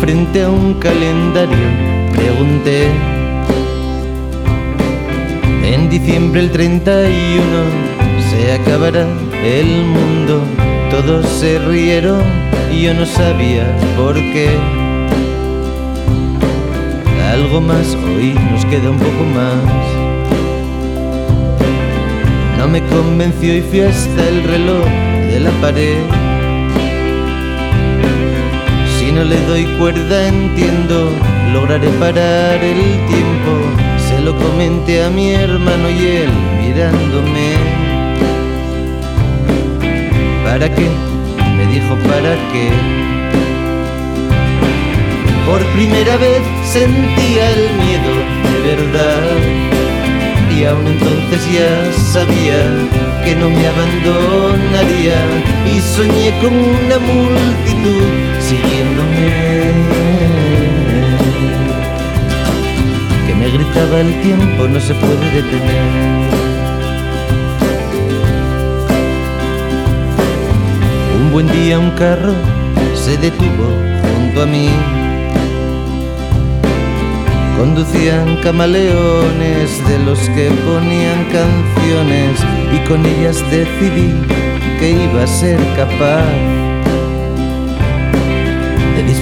frente a un calendario, pregunté. En diciembre el 31 se acabará el mundo. Todos se rieron y yo no sabía por qué. Algo más, hoy nos queda un poco más. No me convenció y fui hasta el reloj de la pared. No le doy cuerda entiendo, lograré parar el tiempo. Se lo comenté a mi hermano y él mirándome. ¿Para qué? Me dijo, ¿para qué? Por primera vez sentía el miedo de verdad y aún entonces ya sabía que no me abandonaría y soñé con una multitud siguiéndome que me gritaba el tiempo no se puede detener un buen día un carro se detuvo junto a mí. Conducían camaleones de los que ponían canciones y con ellas decidí que iba a ser capaz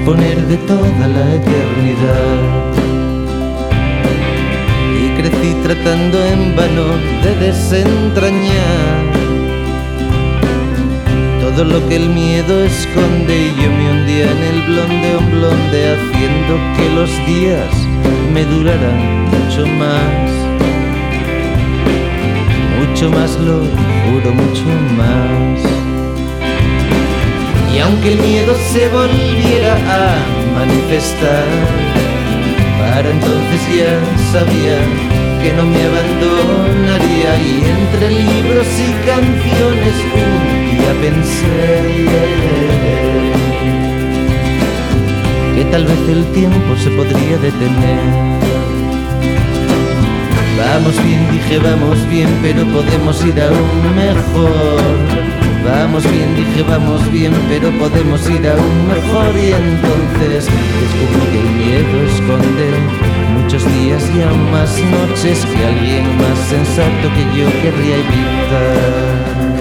disponer de toda la eternidad. Y crecí tratando en vano de desentrañar todo lo que el miedo esconde y yo me hundía en el blonde un blonde haciendo que los días me durarán mucho más, mucho más lo juro, mucho más. Y aunque el miedo se volviera a manifestar, para entonces ya sabía que no me abandonaría y entre libros y canciones un día pensé que tal vez el tiempo se podría detener. Vamos bien, dije, vamos bien, pero podemos ir aún mejor. Vamos bien, dije, vamos bien, pero podemos ir aún mejor. Y entonces descubrí que el miedo esconde muchos días y aún más noches que alguien más sensato que yo querría evitar.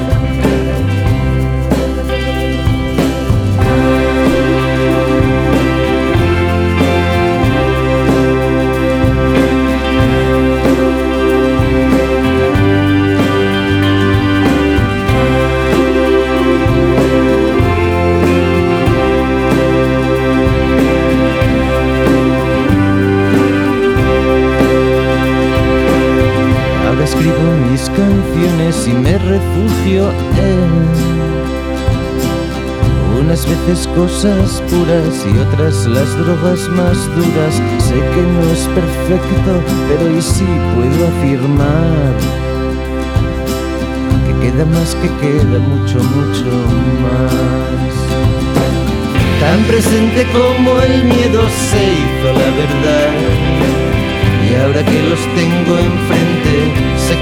Canciones y me refugio en unas veces cosas puras y otras las drogas más duras. Sé que no es perfecto, pero y sí puedo afirmar que queda más, que queda mucho, mucho más. Tan presente como el miedo se hizo la verdad. Y ahora que los tengo enfrente,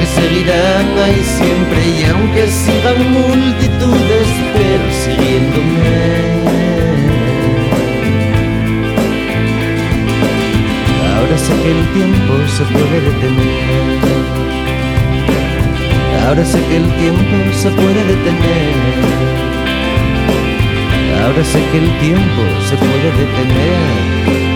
que seguirán ahí siempre y aunque sigan multitudes persiguiéndome. Ahora sé que el tiempo se puede detener. Ahora sé que el tiempo se puede detener. Ahora sé que el tiempo se puede detener.